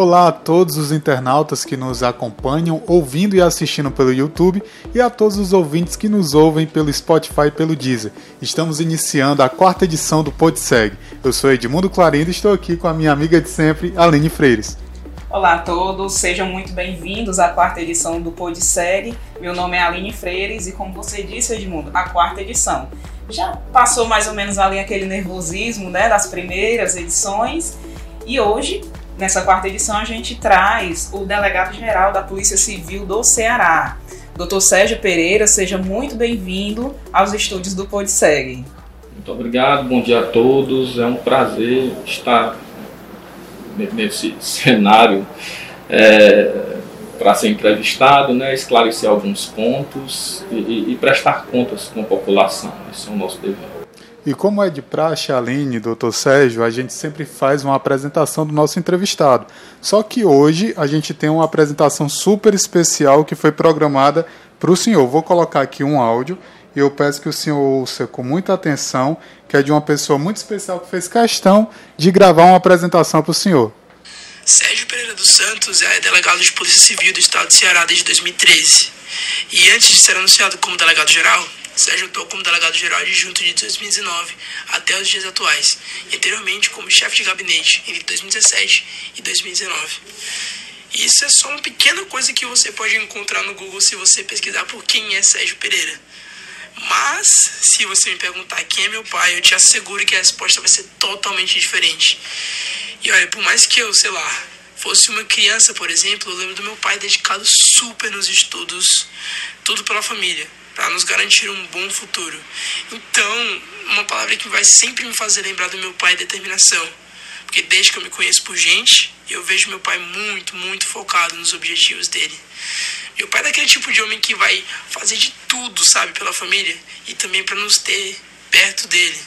Olá a todos os internautas que nos acompanham, ouvindo e assistindo pelo YouTube, e a todos os ouvintes que nos ouvem pelo Spotify e pelo Deezer. Estamos iniciando a quarta edição do PodSeg. Eu sou Edmundo Clarindo e estou aqui com a minha amiga de sempre, Aline Freires. Olá a todos, sejam muito bem-vindos à quarta edição do PodSeg. Meu nome é Aline Freires e, como você disse, Edmundo, a quarta edição. Já passou mais ou menos ali aquele nervosismo né, das primeiras edições e hoje Nessa quarta edição, a gente traz o delegado-geral da Polícia Civil do Ceará, Dr. Sérgio Pereira. Seja muito bem-vindo aos estúdios do PodSeg. Muito obrigado, bom dia a todos. É um prazer estar nesse cenário é, para ser entrevistado, né, esclarecer alguns pontos e, e prestar contas com a população. Esse é o nosso dever. E como é de praxe, Aline, doutor Sérgio, a gente sempre faz uma apresentação do nosso entrevistado. Só que hoje a gente tem uma apresentação super especial que foi programada para o senhor. Vou colocar aqui um áudio e eu peço que o senhor ouça com muita atenção, que é de uma pessoa muito especial que fez questão de gravar uma apresentação para o senhor. Sérgio Pereira dos Santos é delegado de Polícia Civil do Estado de Ceará desde 2013. E antes de ser anunciado como delegado Sérgio atuou como delegado-geral adjunto de 2019 até os dias atuais, e anteriormente como chefe de gabinete entre 2017 e 2019. Isso é só uma pequena coisa que você pode encontrar no Google se você pesquisar por quem é Sérgio Pereira. Mas, se você me perguntar quem é meu pai, eu te asseguro que a resposta vai ser totalmente diferente. E olha, por mais que eu, sei lá, fosse uma criança, por exemplo, eu lembro do meu pai dedicado super nos estudos, tudo pela família para nos garantir um bom futuro. Então, uma palavra que vai sempre me fazer lembrar do meu pai é determinação. Porque desde que eu me conheço por gente, eu vejo meu pai muito, muito focado nos objetivos dele. Meu pai é daquele tipo de homem que vai fazer de tudo, sabe, pela família e também para nos ter perto dele.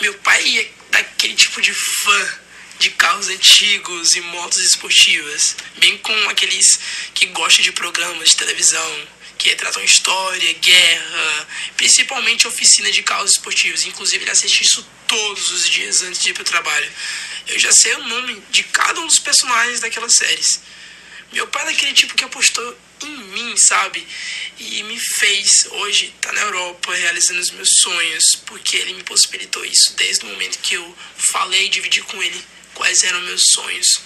Meu pai é daquele tipo de fã de carros antigos e motos esportivas, bem como aqueles que gostam de programas de televisão, que tratam história, guerra, principalmente oficina de carros esportivos. Inclusive, ele assiste isso todos os dias antes de ir para o trabalho. Eu já sei o nome de cada um dos personagens daquelas séries. Meu pai é daquele tipo que apostou em mim, sabe? E me fez hoje estar tá na Europa realizando os meus sonhos, porque ele me possibilitou isso desde o momento que eu falei e dividi com ele quais eram meus sonhos.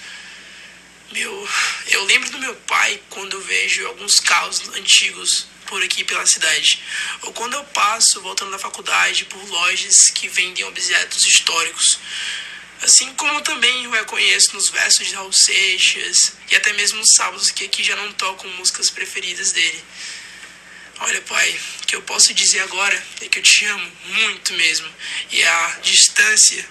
Meu, eu lembro do meu pai quando eu vejo alguns carros antigos por aqui pela cidade, ou quando eu passo voltando da faculdade por lojas que vendem objetos históricos. Assim como também eu reconheço nos versos de Raul Seixas e até mesmo nos sábados que aqui já não tocam músicas preferidas dele. Olha, pai, o que eu posso dizer agora é que eu te amo muito mesmo. E a distância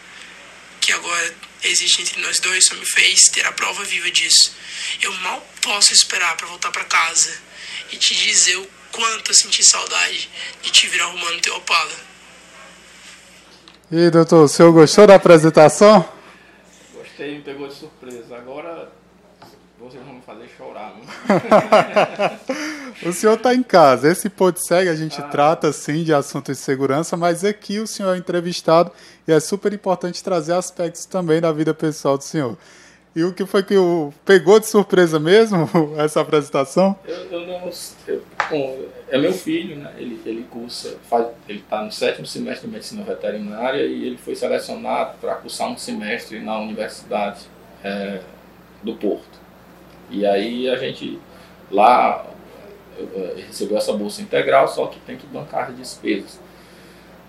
que agora existe entre nós dois só me fez ter a prova viva disso. Eu mal posso esperar para voltar para casa e te dizer o quanto eu senti saudade de te vir arrumando teu Opala. E doutor, o senhor gostou da apresentação? Gostei, me pegou de surpresa. Agora vocês vão me fazer chorar. Né? o senhor está em casa. Esse PodSeg a gente ah. trata sim de assuntos de segurança, mas aqui o senhor é entrevistado e é super importante trazer aspectos também da vida pessoal do senhor. E o que foi que o pegou de surpresa mesmo essa apresentação? Eu, eu não, eu, bom, é meu filho, né? Ele ele cursa, faz, ele está no sétimo semestre de medicina veterinária e ele foi selecionado para cursar um semestre na universidade é, do Porto. E aí a gente lá recebeu essa bolsa integral, só que tem que bancar as despesas.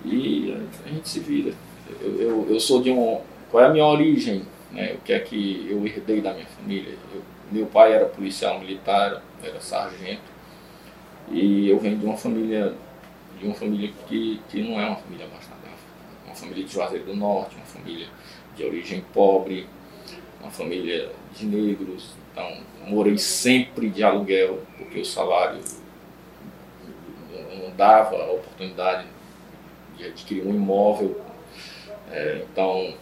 E a gente se vira. Eu, eu, eu sou de um. Qual é a minha origem? Né? O que é que eu herdei da minha família? Eu, meu pai era policial militar, era sargento. E eu venho de uma família de uma família que, que não é uma família bastarda, é uma família de Juazeiro do Norte, uma família de origem pobre, uma família de negros, então, morei sempre de aluguel, porque o salário não dava a oportunidade de adquirir um imóvel. É, então,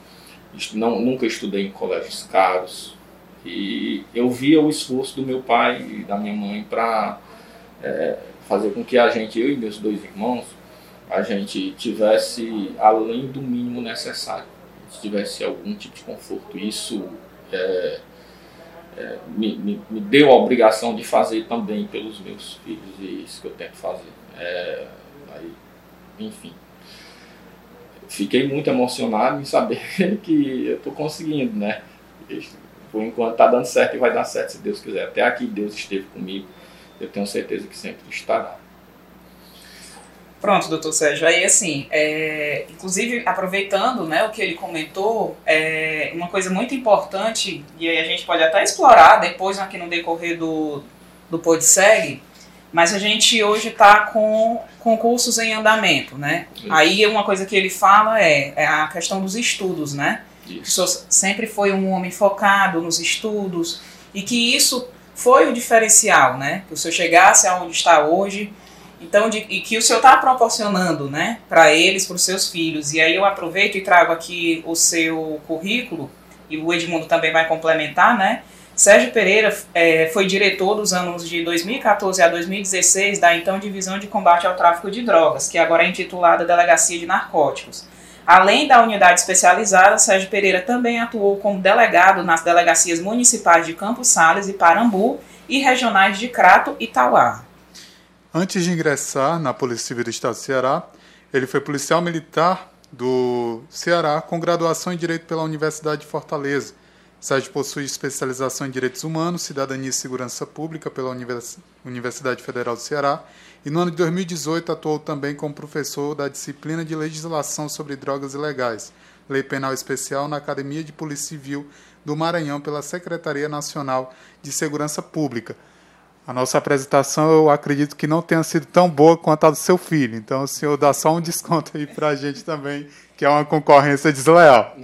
não, nunca estudei em colégios caros. E eu via o esforço do meu pai e da minha mãe para é, fazer com que a gente, eu e meus dois irmãos, a gente tivesse além do mínimo necessário, tivesse algum tipo de conforto. Isso é, é, me, me, me, deu a obrigação de fazer também pelos meus filhos, e isso que eu tento fazer. É, aí, enfim. Fiquei muito emocionado em saber que eu estou conseguindo, né? Por enquanto está dando certo e vai dar certo, se Deus quiser. Até aqui Deus esteve comigo, eu tenho certeza que sempre estará. Pronto, doutor Sérgio. Aí, assim, é, inclusive, aproveitando né, o que ele comentou, é, uma coisa muito importante, e aí a gente pode até explorar depois aqui no decorrer do, do PodSeg, mas a gente hoje está com concursos em andamento, né? Isso. Aí uma coisa que ele fala é, é a questão dos estudos, né? Isso. O senhor sempre foi um homem focado nos estudos e que isso foi o diferencial, né? Que o senhor chegasse aonde está hoje então, de, e que o senhor está proporcionando, né, para eles, para os seus filhos. E aí eu aproveito e trago aqui o seu currículo, e o Edmundo também vai complementar, né? Sérgio Pereira é, foi diretor dos anos de 2014 a 2016 da então Divisão de Combate ao Tráfico de Drogas, que agora é intitulada Delegacia de Narcóticos. Além da unidade especializada, Sérgio Pereira também atuou como delegado nas delegacias municipais de Campos Sales e Parambu e regionais de Crato e Tauá. Antes de ingressar na Polícia Civil do Estado do Ceará, ele foi policial militar do Ceará com graduação em Direito pela Universidade de Fortaleza. Sérgio possui especialização em Direitos Humanos, Cidadania e Segurança Pública pela Universidade Federal do Ceará e no ano de 2018 atuou também como professor da disciplina de Legislação sobre Drogas Ilegais, Lei Penal Especial na Academia de Polícia Civil do Maranhão pela Secretaria Nacional de Segurança Pública. A nossa apresentação eu acredito que não tenha sido tão boa quanto a do seu filho. Então o senhor dá só um desconto aí para a gente também, que é uma concorrência desleal.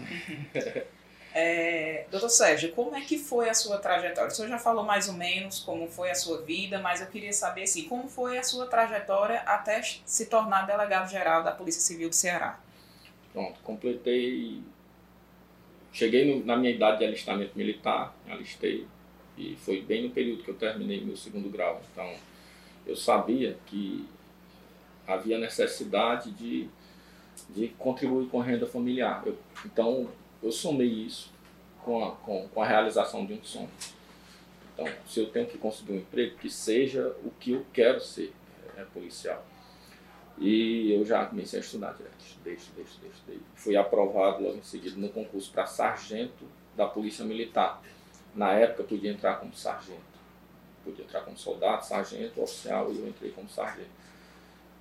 É, doutor Sérgio, como é que foi a sua trajetória? O senhor já falou mais ou menos como foi a sua vida, mas eu queria saber assim, como foi a sua trajetória até se tornar delegado-geral da Polícia Civil do Ceará? Pronto, completei. Cheguei no, na minha idade de alistamento militar, alistei e foi bem no período que eu terminei meu segundo grau. Então, eu sabia que havia necessidade de, de contribuir com renda familiar. Eu, então, eu somei isso com a, com, com a realização de um sonho. Então, se eu tenho que conseguir um emprego, que seja o que eu quero ser, é, policial. E eu já comecei a estudar direto, estudei, estudei, estudei. Fui aprovado logo em seguida no concurso para sargento da Polícia Militar. Na época podia entrar como sargento. Podia entrar como soldado, sargento, oficial, e eu entrei como sargento.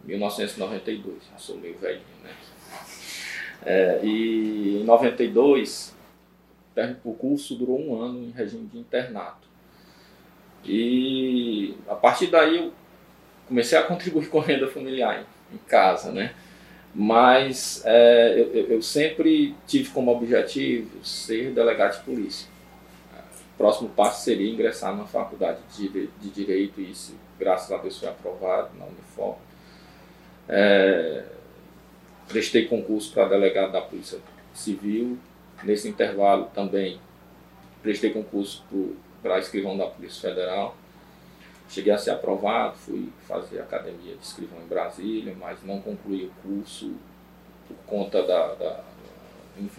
1992, eu sou meio velhinho, né? É, e em 92, o curso durou um ano em regime de internato. E a partir daí eu comecei a contribuir com renda familiar em, em casa, né? Mas é, eu, eu sempre tive como objetivo ser delegado de polícia próximo passo seria ingressar na faculdade de, de Direito, e isso, graças a Deus, foi aprovado na Unifor. É, prestei concurso para delegado da Polícia Civil. Nesse intervalo também prestei concurso para escrivão da Polícia Federal. Cheguei a ser aprovado, fui fazer academia de escrivão em Brasília, mas não concluí o curso por conta da, da,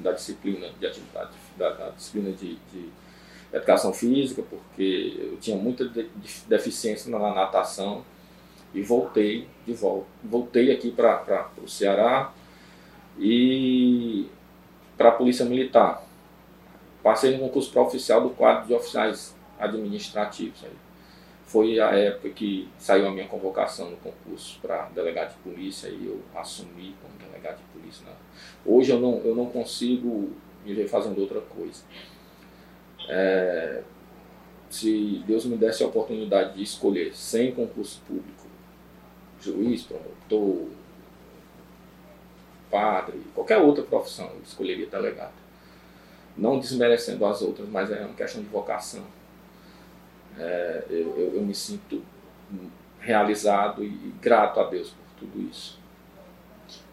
da disciplina de atividade, da, da disciplina de, de educação física, porque eu tinha muita deficiência na natação e voltei de volta. Voltei aqui para o Ceará e para a Polícia Militar. Passei no concurso para oficial do quadro de oficiais administrativos. Foi a época que saiu a minha convocação no concurso para delegado de polícia e eu assumi como delegado de polícia. Né? Hoje eu não, eu não consigo me ver fazendo outra coisa. É, se Deus me desse a oportunidade de escolher sem concurso público, juiz, promotor, padre, qualquer outra profissão, eu escolheria delegado. Não desmerecendo as outras, mas é uma questão de vocação. É, eu, eu, eu me sinto realizado e grato a Deus por tudo isso.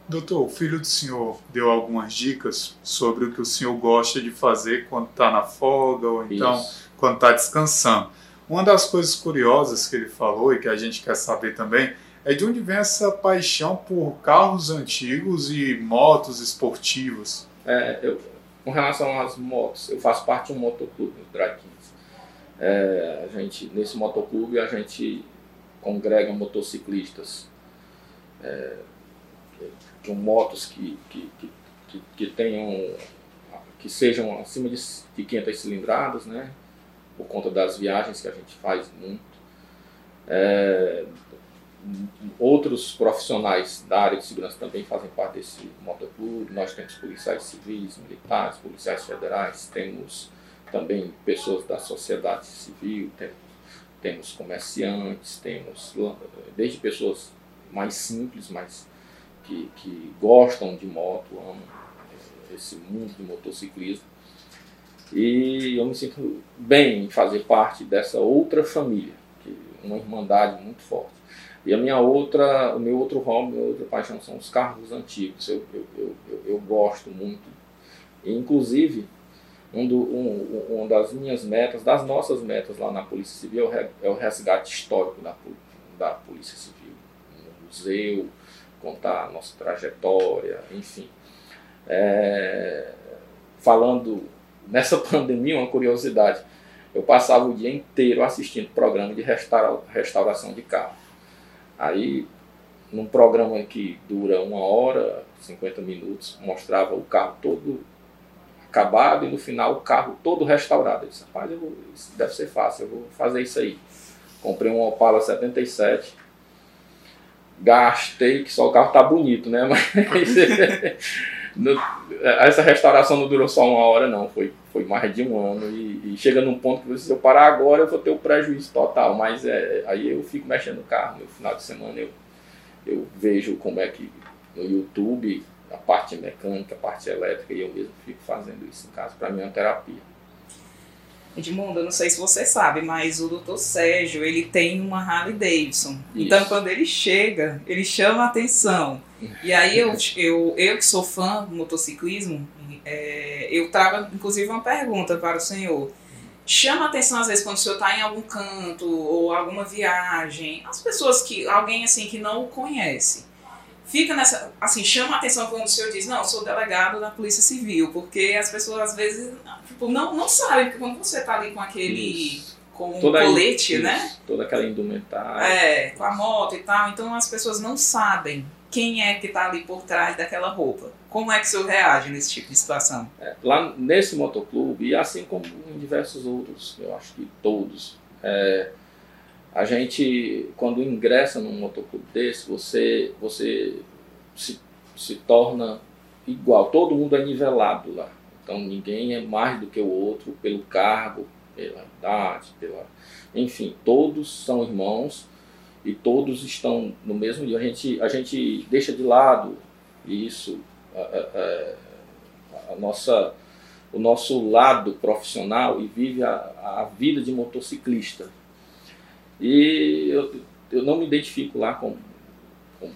Doutor, o filho do senhor deu algumas dicas sobre o que o senhor gosta de fazer quando está na folga ou então Isso. quando está descansando. Uma das coisas curiosas que ele falou e que a gente quer saber também é de onde vem essa paixão por carros antigos e motos esportivas. É, eu, com relação às motos, eu faço parte de um motoclube, o Drag Kings. É, a gente, nesse motoclube a gente congrega motociclistas é, com motos que, que, que, que, tenham que sejam acima de, de 500 cilindradas, né? Por conta das viagens que a gente faz muito. É, outros profissionais da área de segurança também fazem parte desse motoclube. Nós temos policiais civis, militares, policiais federais, temos também pessoas da sociedade civil, temos, comerciantes, temos desde pessoas mais simples, mas que, que gostam de moto, amam esse mundo de motociclismo. E eu me sinto bem em fazer parte dessa outra família, que uma irmandade muito forte. E a minha outra, o meu outro hobby, minha outra paixão são os carros antigos. Eu, eu, eu, eu, gosto muito. E, inclusive, um do, um, uma das minhas metas, das nossas metas lá na Polícia Civil é o resgate histórico da, da Polícia Civil. No museu, contar a nossa trajetória, enfim. É, falando nessa pandemia, uma curiosidade, eu passava o dia inteiro assistindo programa de restaura, restauração de carro. Aí, num programa que dura uma hora, 50 minutos, mostrava o carro todo acabado e no final o carro todo restaurado. Eu disse, rapaz, eu vou, isso deve ser fácil, eu vou fazer isso aí. Comprei um Opala 77, gastei, que só o carro tá bonito, né? Mas no, essa restauração não durou só uma hora, não, foi, foi mais de um ano. E, e chega num ponto que se eu parar agora eu vou ter o um prejuízo total. Mas é, aí eu fico mexendo no carro, no final de semana eu, eu vejo como é que no YouTube a parte mecânica, a parte elétrica, e eu mesmo fico fazendo isso em casa. Para mim é uma terapia. Edmundo, eu não sei se você sabe, mas o doutor Sérgio, ele tem uma Harley Davidson. Isso. Então, quando ele chega, ele chama a atenção. E aí, eu, eu, eu que sou fã do motociclismo, é, eu trago, inclusive, uma pergunta para o senhor. Chama a atenção, às vezes, quando o senhor está em algum canto ou alguma viagem, as pessoas que, alguém assim que não o conhece fica nessa. Assim, chama a atenção quando o senhor diz, não, eu sou delegado da Polícia Civil, porque as pessoas às vezes tipo, não, não sabem, porque quando você está ali com aquele. Isso. com toda um colete, né? Toda aquela indumentária. É, com a moto e tal, então as pessoas não sabem quem é que está ali por trás daquela roupa. Como é que o senhor reage nesse tipo de situação? É, lá nesse motoclube, e assim como em diversos outros, eu acho que todos, é, a gente, quando ingressa num motoclube desse, você, você se, se torna igual, todo mundo é nivelado lá. Então ninguém é mais do que o outro pelo cargo, pela idade, pela. Enfim, todos são irmãos e todos estão no mesmo dia. A gente, a gente deixa de lado isso, a, a, a nossa, o nosso lado profissional e vive a, a vida de motociclista. E eu, eu não me identifico lá com, com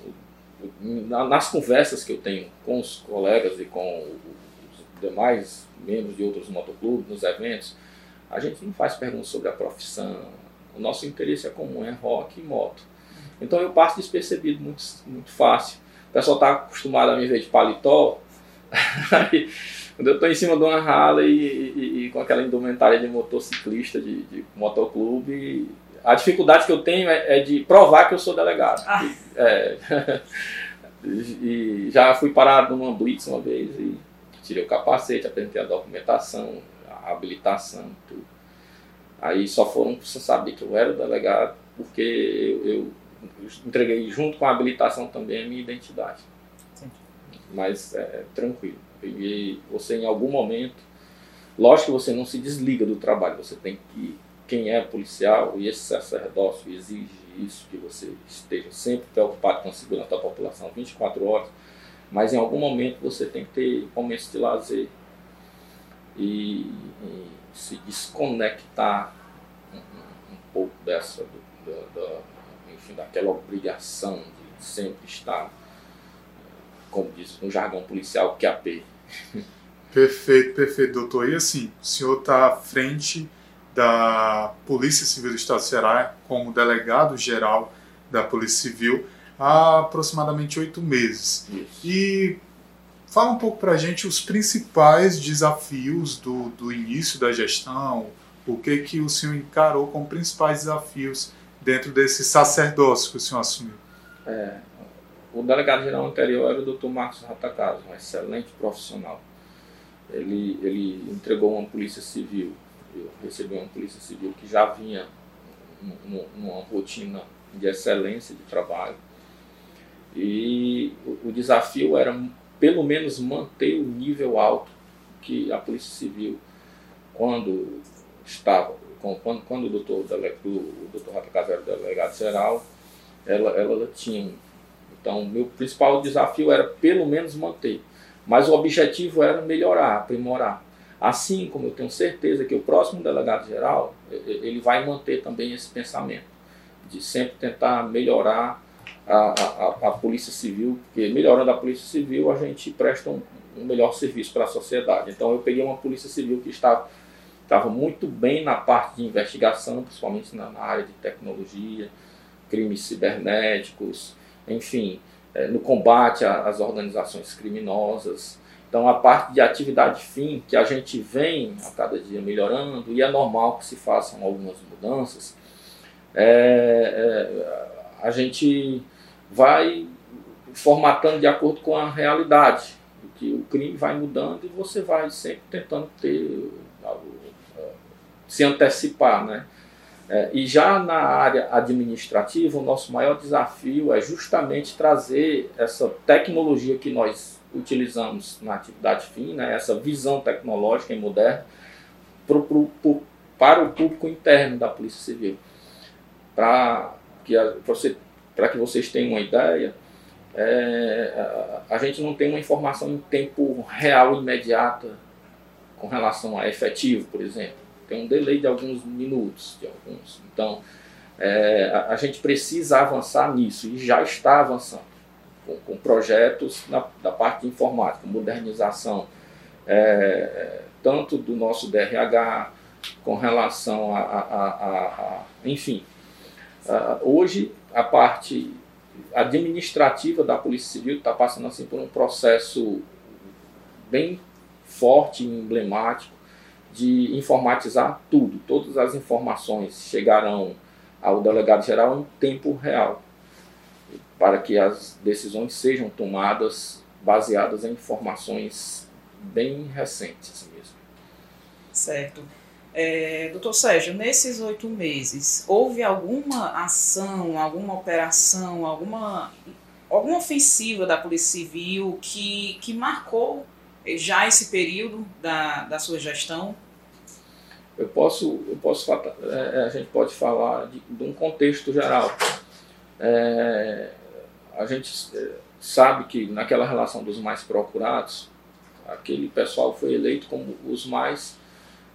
nas conversas que eu tenho com os colegas e com os demais membros de outros motoclubes, nos eventos, a gente não faz perguntas sobre a profissão. O nosso interesse é comum, é rock e moto. Então eu passo despercebido muito, muito fácil. O pessoal está acostumado a me ver de paletó. Quando eu estou em cima de uma rala e, e, e, com aquela indumentária de motociclista, de, de motoclube, a dificuldade que eu tenho é, é de provar que eu sou delegado. Ah. E, é, e já fui parado numa blitz uma vez e tirei o capacete, apresentei a documentação, a habilitação, tudo. Aí só foram você saber que eu era delegado, porque eu, eu, entreguei junto com a habilitação também a minha identidade. Sim. Mas é, tranquilo. E você em algum momento, lógico que você não se desliga do trabalho, você tem que quem é policial e esse sacerdócio exige isso, que você esteja sempre preocupado com a segurança da população 24 horas, mas em algum momento você tem que ter momentos de lazer e, e se desconectar um, um, pouco dessa, do, do, do, enfim, daquela obrigação de sempre estar, como diz no jargão policial, QAP. Perfeito, perfeito, doutor. E assim, o senhor está à frente da Polícia Civil do Estado do Ceará como delegado-geral da Polícia Civil há aproximadamente oito meses. Isso. E Fala um pouco para a gente os principais desafios do, do início da gestão, o que, que o senhor encarou como principais desafios dentro desse sacerdócio que o senhor assumiu? É, o delegado-geral anterior era o Dr. Marcos Ratacaso, um excelente profissional. Ele, ele entregou uma polícia civil, eu recebi uma polícia civil que já vinha numa rotina de excelência de trabalho. E o, desafio era, pelo menos, manter o nível alto que a Polícia Civil, quando estava, quando, quando o doutor, o doutor Rata era delegado geral, ela, ela tinha. Então, meu principal desafio era pelo menos manter. Mas o objetivo era melhorar, aprimorar. Assim como eu tenho certeza que o próximo delegado geral, ele vai manter também esse pensamento de sempre tentar melhorar a, a, a Polícia Civil, porque melhorando a Polícia Civil a gente presta um, um melhor serviço para a sociedade. Então eu peguei uma Polícia Civil que estava estava muito bem na parte de investigação, principalmente na, na área de tecnologia, crimes cibernéticos, enfim, é, no combate às organizações criminosas. Então, a parte de atividade fim, que a gente vem a cada dia melhorando, e é normal que se façam algumas mudanças, é, é, a gente vai formatando de acordo com a realidade, que o crime vai mudando e você vai sempre tentando ter se antecipar, né? É, e já na área administrativa, o nosso maior desafio é justamente trazer essa tecnologia que nós utilizamos na atividade fim, né, essa visão tecnológica e moderna, pro, pro, pro, para o público interno da Polícia Civil. Para que, você, que vocês tenham uma ideia, é, a, a gente não tem uma informação em tempo real imediata com relação a efetivo, por exemplo tem um delay de alguns minutos, de alguns. Então, é, a, a, gente precisa avançar nisso e já está avançando com, com projetos na, da parte informática, modernização, é, tanto do nosso DRH com relação a, a, a, a enfim. hoje a parte administrativa da Polícia Civil está passando assim por um processo bem forte emblemático de informatizar tudo. Todas as informações chegarão ao delegado geral em tempo real, para que as decisões sejam tomadas baseadas em informações bem recentes mesmo. Certo. É, doutor Sérgio, nesses oito meses, houve alguma ação, alguma operação, alguma, alguma ofensiva da Polícia Civil que, que marcou já esse período da, da sua gestão? Eu posso, eu posso é, a gente pode falar de, de um contexto geral. É, a gente é, sabe que naquela relação dos mais procurados, aquele pessoal foi eleito como os mais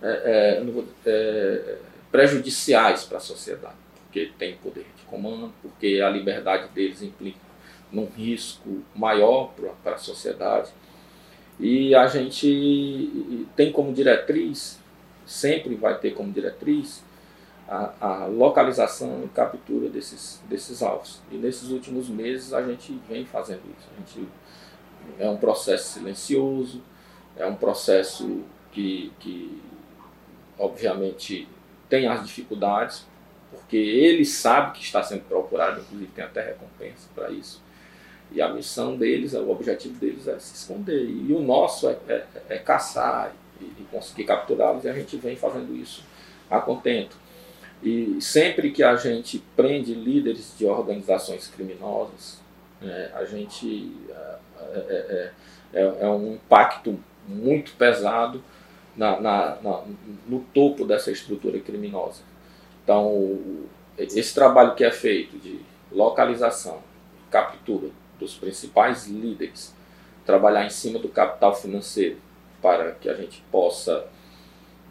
é, é, é prejudiciais para a sociedade, porque tem poder de comando, porque a liberdade deles implica num risco maior para a sociedade. E a gente tem como diretriz, sempre vai ter como diretriz, a, a, localização e captura desses, desses alvos. E nesses últimos meses a gente vem fazendo isso. A gente, é um processo silencioso, é um processo que, que obviamente tem as dificuldades, porque ele sabe que está sendo procurado, inclusive tem até recompensa para isso. E a missão deles, o objetivo deles é se esconder. E o nosso é, é, é caçar e, e conseguir capturá-los, e a gente vem fazendo isso a contento. E sempre que a gente prende líderes de organizações criminosas, é, a gente é é, é, é, é, um impacto muito pesado na, na, na, no topo dessa estrutura criminosa. Então, esse trabalho que é feito de localização, captura, dos principais líderes, trabalhar em cima do capital financeiro para que a gente possa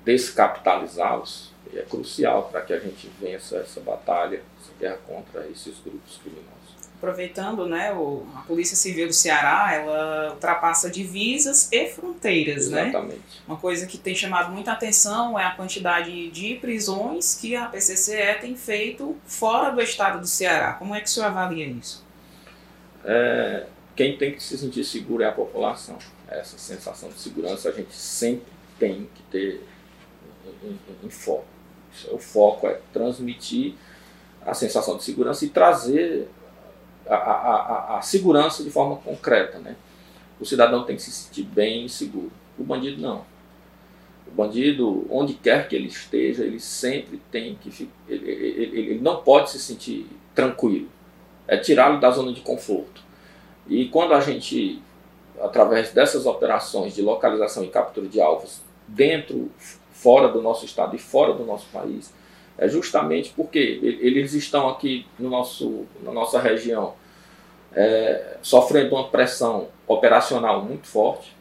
descapitalizá-los é crucial para que a gente vença essa batalha, essa guerra contra esses grupos criminosos. Aproveitando, né, o, a Polícia Civil do Ceará, ela ultrapassa divisas e fronteiras, né? Exatamente. né? Uma coisa que tem chamado muita atenção é a quantidade de prisões que a PCCE tem feito fora do estado do Ceará. Como é que o senhor avalia isso? É, quem tem que se sentir seguro é a população. Essa sensação de segurança a gente sempre tem que ter em, em, em foco. O foco é transmitir a sensação de segurança e trazer a, a, a, a, segurança de forma concreta. Né? O cidadão tem que se sentir bem e seguro. O bandido não. O bandido, onde quer que ele esteja, ele sempre tem que. Ele, ele, ele não pode se sentir tranquilo. É tirá-lo da zona de conforto. E quando a gente, através dessas operações de localização e captura de alvos, dentro, fora do nosso estado e fora do nosso país, é justamente porque eles estão aqui no nosso, na nossa região é, sofrendo uma pressão operacional muito forte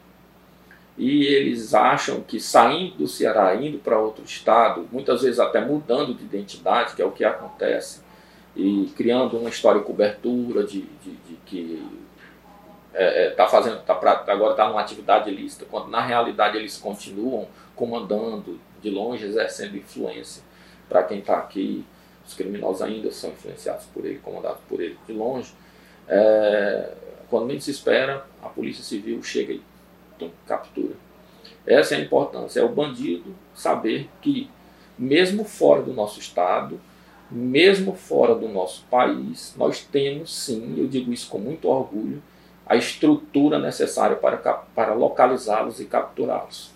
e eles acham que saindo do Ceará, indo para outro estado, muitas vezes até mudando de identidade, que é o que acontece, e criando uma história de cobertura de, de, de que está é, é, tá fazendo, tá pra, agora está numa atividade ilícita, quando na realidade eles continuam comandando de longe, exercendo influência para quem está aqui. Os criminosos ainda são influenciados por ele, comandados por ele de longe. É, quando menos se espera, a Polícia Civil chega e então, captura. Essa é a importância, é o bandido saber que, mesmo fora do nosso estado, mesmo fora do nosso país, nós temos sim, eu digo isso com muito orgulho, a estrutura necessária para, para localizá-los e capturá-los.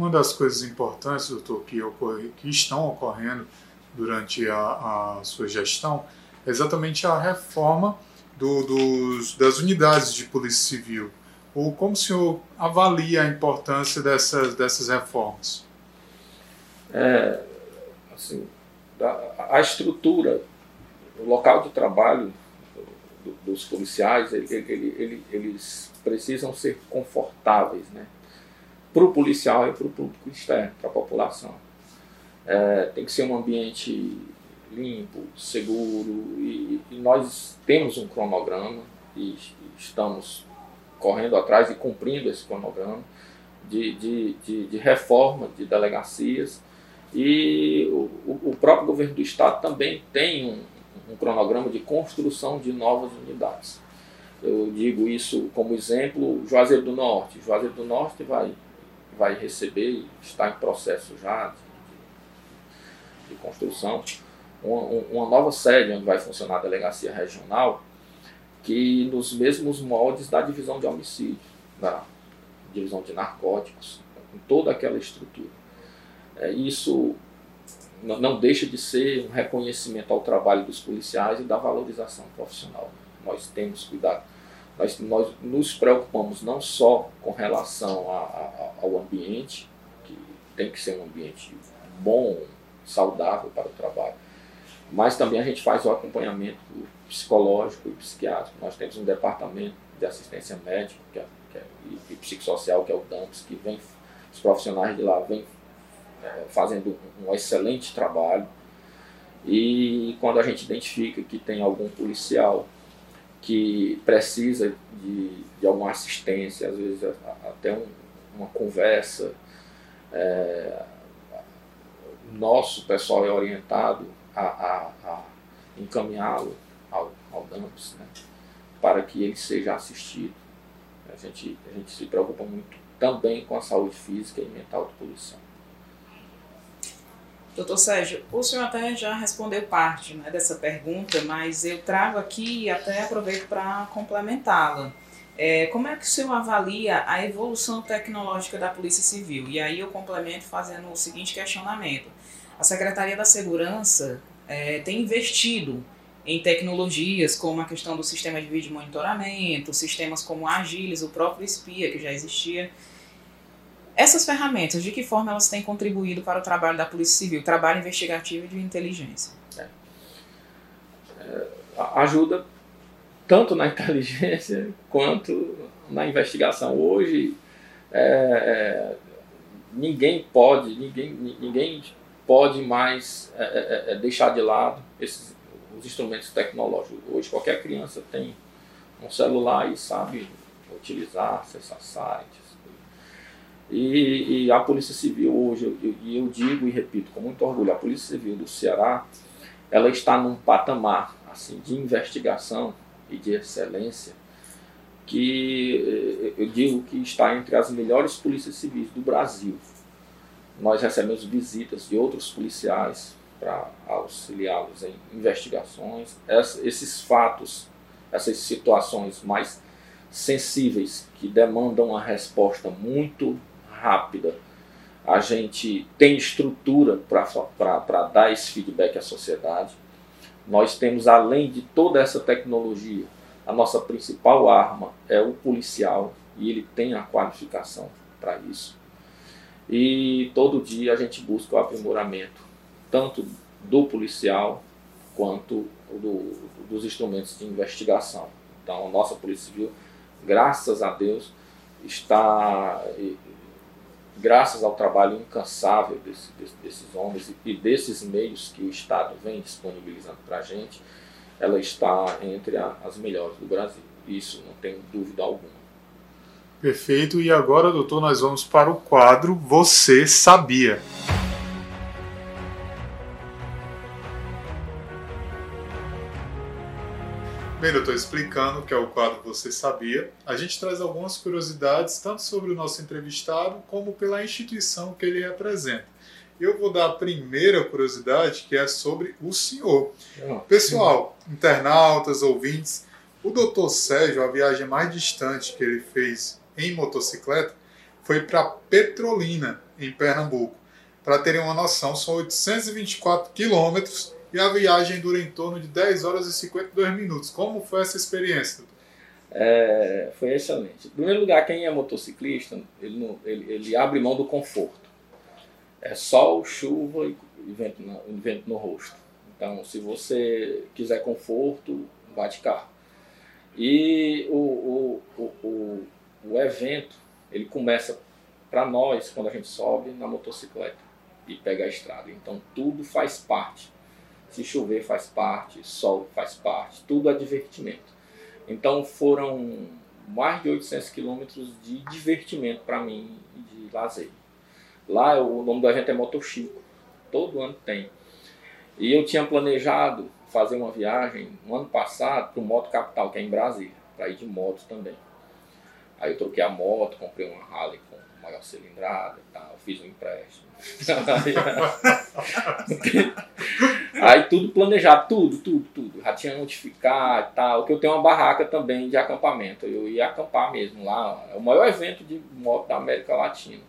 Uma das coisas importantes, doutor, que, ocorre, que estão ocorrendo durante a, a sua gestão é exatamente a reforma do, dos, das unidades de polícia civil. Ou como o senhor avalia a importância dessas, dessas reformas? É, assim, a, a estrutura, o local de trabalho dos policiais, ele, ele, ele, eles precisam ser confortáveis, né? Para o policial e para o público externo, para a população. É, tem que ser um ambiente limpo, seguro, e, e nós temos um cronograma e estamos correndo atrás e cumprindo esse cronograma de, de, de, de reforma de delegacias. E o, o próprio governo do estado também tem um, um cronograma de construção de novas unidades. Eu digo isso como exemplo, Juazeiro do Norte. Juazeiro do Norte vai, vai receber, está em processo já de, de, construção, uma, uma, nova sede onde vai funcionar a delegacia regional, que nos mesmos moldes da divisão de homicídio, da divisão de narcóticos, com toda aquela estrutura. É, isso não deixa de ser um reconhecimento ao trabalho dos policiais e da valorização profissional. Nós temos cuidado. Nós, nós nos preocupamos não só com relação a, a, ao ambiente, que tem que ser um ambiente bom, saudável para o trabalho, mas também a gente faz o acompanhamento psicológico e psiquiátrico. Nós temos um departamento de assistência médica que é, que é, e, e psicossocial, que é o DAMPS, que vem, os profissionais de lá vêm é, fazendo um excelente trabalho. E quando a gente identifica que tem algum policial que precisa de, de alguma assistência, às vezes até um, uma conversa, é, nosso pessoal é orientado a, a, a encaminhá-lo ao, ao DAMPS, né, para que ele seja assistido. A gente, a gente se preocupa muito também com a saúde física e mental do policial. Doutor Sérgio, o senhor até já respondeu parte né, dessa pergunta, mas eu trago aqui e até aproveito para complementá-la. É, como é que o senhor avalia a evolução tecnológica da Polícia Civil? E aí eu complemento fazendo o seguinte questionamento. A Secretaria da Segurança é, tem investido em tecnologias como a questão do sistema de vídeo monitoramento, sistemas como a Agilis, o próprio SPIA, que já existia, essas ferramentas, de que forma elas têm contribuído para o trabalho da Polícia Civil, trabalho investigativo e de inteligência? É. É, ajuda tanto na inteligência quanto na investigação. Hoje, é, é ninguém pode, ninguém, ninguém pode mais é, é, deixar de lado esses, os instrumentos tecnológicos. Hoje, qualquer criança tem um celular e sabe utilizar, acessar sites, e, e a Polícia Civil hoje, e eu, eu, digo e repito com muito orgulho, a Polícia Civil do Ceará, ela está num patamar assim de investigação e de excelência que eu digo que está entre as melhores polícias civis do Brasil. Nós recebemos visitas de outros policiais para auxiliá-los em investigações. esses fatos, essas situações mais sensíveis que demandam uma resposta muito rápida, a gente tem estrutura para dar esse feedback à sociedade. Nós temos, além de toda essa tecnologia, a nossa principal arma é o policial e ele tem a qualificação para isso. E todo dia a gente busca o aprimoramento, tanto do policial quanto do, dos instrumentos de investigação. Então, a nossa Polícia Civil, graças a Deus, está, graças ao trabalho incansável desse, desses homens e desses meios que o Estado vem disponibilizando para a gente, ela está entre as melhores do Brasil. Isso não tenho dúvida alguma. Perfeito. E agora, doutor, nós vamos para o quadro Você Sabia. Bem, doutor, explicando o que é o quadro Você Sabia, a gente traz algumas curiosidades, tanto sobre o nosso entrevistado, como pela instituição que ele representa. Eu vou dar a primeira curiosidade, que é sobre o senhor. Ah, Pessoal, internautas, ouvintes, o doutor Sérgio, a viagem mais distante que ele fez em motocicleta foi para Petrolina, em Pernambuco. Para terem uma noção, são 824 quilômetros e a viagem dura em torno de 10 horas e 52 minutos. Como foi essa experiência? É, foi excelente. Em primeiro lugar, quem é motociclista, ele, não, ele, ele abre mão do conforto. É sol, chuva e vento no, vento no rosto. Então, se você quiser conforto, de carro. E o, o, o, o o evento ele começa para nós quando a gente sobe na motocicleta e pega a estrada. Então tudo faz parte. Se chover faz parte, sol faz parte, tudo é divertimento. Então foram mais de 800 quilômetros de divertimento para mim de lazer. Lá o nome do evento é Motochico, todo ano tem. E eu tinha planejado fazer uma viagem no ano passado para o Moto Capital, que é em Brasília, para ir de moto também. Aí eu troquei a moto, comprei uma Harley com maior cilindrada e tal, fiz um empréstimo. aí tudo planejado, tudo, tudo, tudo. Já tinha notificar e tal, que eu tenho uma barraca também de acampamento. Eu ia acampar mesmo lá, é o maior evento de moto da América Latina.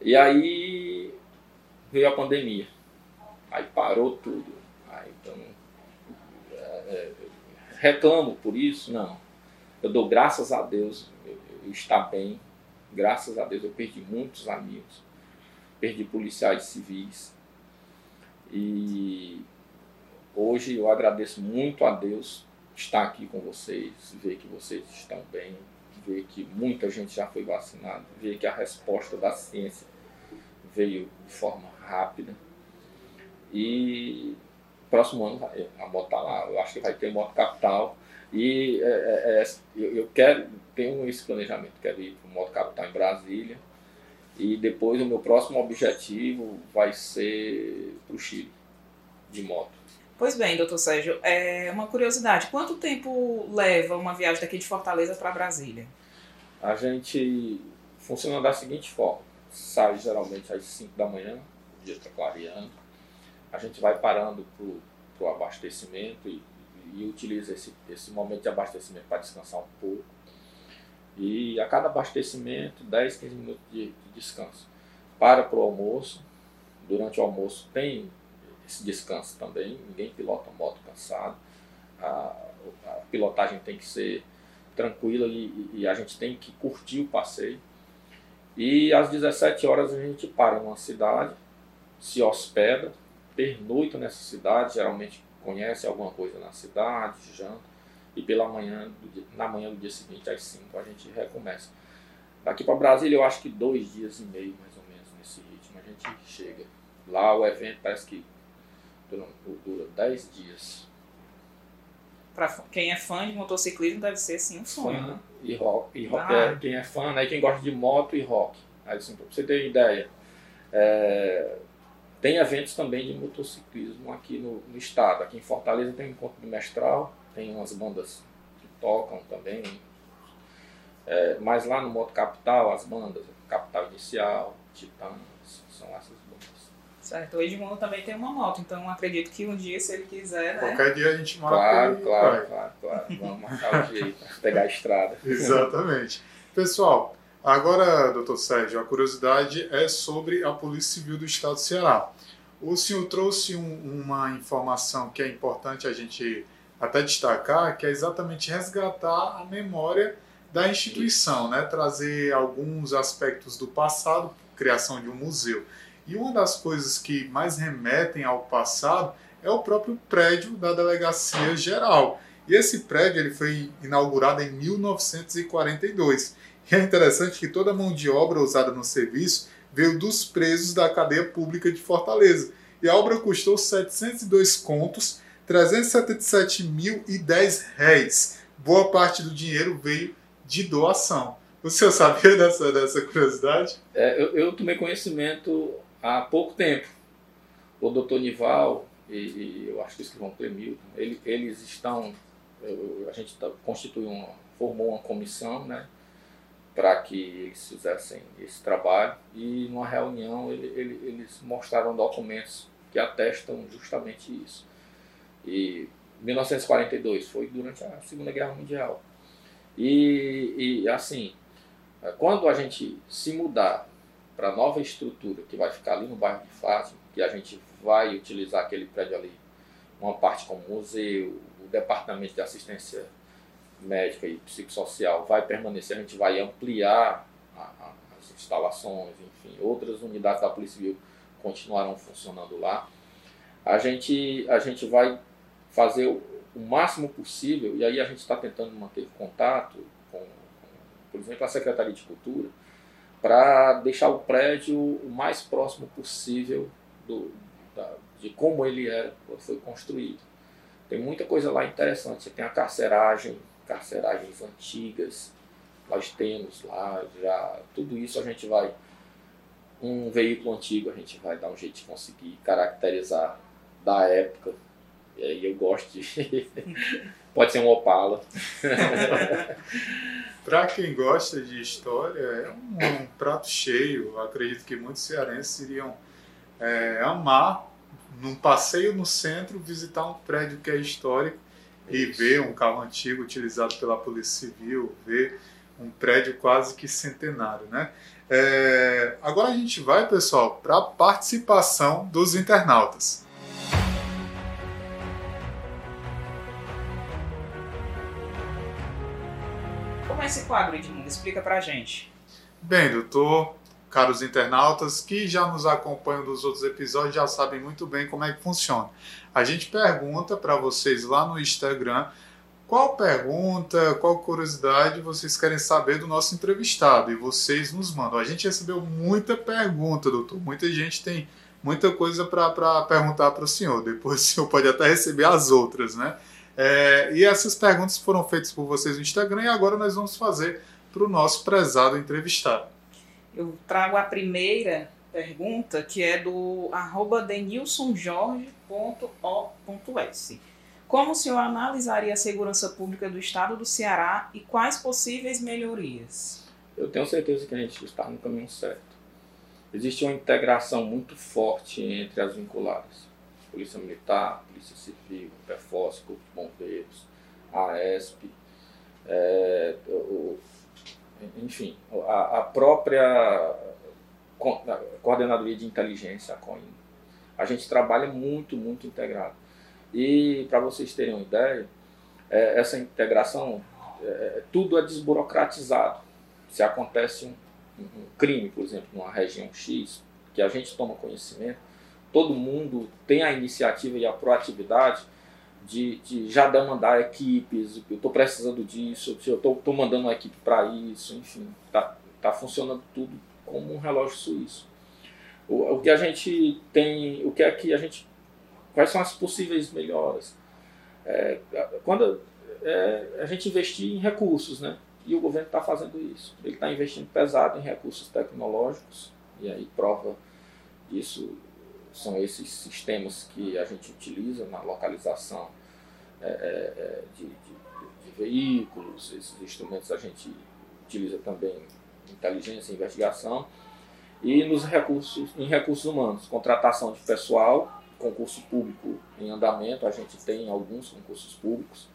E aí veio a pandemia. Aí parou tudo. Aí então é, é, reclamo por isso? Não. Eu dou graças a Deus está bem. Graças a Deus eu perdi muitos amigos, perdi policiais civis. E hoje eu agradeço muito a Deus estar aqui com vocês, ver que vocês estão bem, ver que muita gente já foi vacinada, ver que a resposta da ciência veio de forma rápida. E próximo ano a moto tá lá, eu acho que vai ter moto capital e é, é, é, eu, eu, quero, tenho esse planejamento, quero ir para o Moto Capital em Brasília. E depois o meu próximo objetivo vai ser para o Chile, de moto. Pois bem, doutor Sérgio, é uma curiosidade. Quanto tempo leva uma viagem daqui de Fortaleza para Brasília? A gente funciona da seguinte forma. Sai geralmente às 5 da manhã, o dia está clareando. A gente vai parando para o abastecimento e e utiliza esse, esse momento de abastecimento para descansar um pouco. E a cada abastecimento, 10, 15 minutos de, de descanso. Para para o almoço. Durante o almoço tem esse descanso também. Ninguém pilota moto cansado. A, a pilotagem tem que ser tranquila e, e, a gente tem que curtir o passeio. E às 17 horas a gente para numa cidade, se hospeda, pernoita nessa cidade, geralmente conhece alguma coisa na cidade, janta, e pela manhã, dia, na manhã do dia seguinte, às 5, a gente recomeça. Daqui para Brasília, eu acho que dois dias e meio, mais ou menos, nesse ritmo, a gente chega. Lá o evento parece que dura, dura 10 dias. Para quem é fã de motociclismo, deve ser sim um sonho. Fã né? e rock. E rock ah. é, quem é fã, né? quem gosta de moto e rock. Aí, assim, para você ter ideia, é, tem eventos também de motociclismo aqui no, no estado. Aqui em Fortaleza tem um encontro bimestral, tem umas bandas que tocam também, É, mas lá no modo capital, as bandas, Capital Inicial, Titãs, são essas bandas. Certo. O Edmundo também tem uma moto, então acredito que um dia, se ele quiser, né? Qualquer dia a gente marca. Claro, e claro, vai. claro, claro. Vamos marcar o jeito, pegar a estrada. Exatamente. Pessoal, agora, doutor Sérgio, a curiosidade é sobre a Polícia Civil do Estado do Ceará. O senhor trouxe um- uma informação que é importante a gente até destacar, que é exatamente resgatar a memória da instituição, né? trazer alguns aspectos do passado, criação de um museu. E uma das coisas que mais remetem ao passado é o próprio prédio da Delegacia Geral. E esse prédio ele foi inaugurado em 1942. E é interessante que toda a mão de obra usada no serviço veio dos presos da cadeia pública de Fortaleza. E a obra custou 702 contos, 377.010 réis. Boa parte do dinheiro veio de doação. O senhor sabia dessa, dessa curiosidade? É, eu, eu tomei conhecimento há pouco tempo. O doutor Nival e, e eu acho que o escrivão Clemilton, ele, eles estão, eu- a gente tá, constituiu uma, formou uma comissão, né, para que eles fizessem esse trabalho e numa reunião ele, ele, eles mostraram documentos que atestam justamente isso. E 1942 foi durante a Segunda Guerra Mundial. E, e assim, Quando a gente se mudar para a nova estrutura que vai ficar ali no bairro de Fátima, que a gente vai utilizar aquele prédio ali, uma parte como museu, o departamento de assistência médica e psicossocial vai permanecer, a gente vai ampliar a- a- as instalações, enfim, outras unidades da Polícia Civil continuarão funcionando lá. A gente, a gente vai fazer o, máximo possível, e aí a gente está tentando manter contato com, com, por exemplo, a Secretaria de Cultura, para deixar o prédio o mais próximo possível do, da- de como ele era quando foi construído. Tem muita coisa lá interessante. Você tem a carceragem, carceragens antigas, nós temos lá já, tudo isso a gente vai, um veículo antigo a gente vai dar um jeito de conseguir caracterizar da época. E aí eu gosto de. Pode ser um Opala. Para quem gosta de história, é um, um prato cheio. Eu acredito que muitos cearenses iriam é, amar, num passeio no centro, visitar um prédio que é histórico e ver um carro antigo utilizado pela Polícia Civil, ver um prédio quase que centenário, né? É, agora a gente vai, pessoal, para a participação dos internautas. Esse quadro, Edmundo? Explica pra gente. Bem, doutor, caros internautas que já nos acompanham dos outros episódios já sabem muito bem como é que funciona. A gente pergunta para vocês lá no Instagram qual pergunta, qual curiosidade vocês querem saber do nosso entrevistado e vocês nos mandam. A gente recebeu muita pergunta, doutor. Muita gente tem muita coisa para perguntar para o senhor. Depois o senhor pode até receber as outras, né? É, e essas perguntas foram feitas por vocês no Instagram e agora nós vamos fazer para o nosso prezado entrevistado. Eu trago a primeira pergunta, que é do arroba denilsonjorge.o.s. Como o senhor analisaria a segurança pública do estado do Ceará e quais possíveis melhorias? Eu tenho certeza que a gente está no caminho certo. Existe uma integração muito forte entre as vinculadas. Polícia Militar, Polícia Civil, Perforce, Corpo de Bombeiros, AESP, é, o- enfim, a, a própria Coordenadoria de Inteligência, a COIN. A gente trabalha muito, muito integrado. E, para vocês terem uma ideia, é, essa integração, é, tudo é desburocratizado. Se acontece um um crime, por exemplo, numa região X, que a gente toma conhecimento, todo mundo tem a iniciativa e a proatividade de, de já demandar equipes, eu estou precisando disso, eu estou mandando uma equipe para isso, enfim, está tá funcionando tudo como um relógio suíço. O, o que a gente tem, o que é que a gente, quais são as possíveis melhoras? É, quando é, a gente investir em recursos, né? E o governo está fazendo isso. Ele está investindo pesado em recursos tecnológicos, e aí prova disso são esses sistemas que a gente utiliza na localização é, é, de, de, de veículos, esses instrumentos a gente utiliza também inteligência e investigação. E nos recursos, em recursos humanos, contratação de pessoal, concurso público em andamento, a gente tem alguns concursos públicos.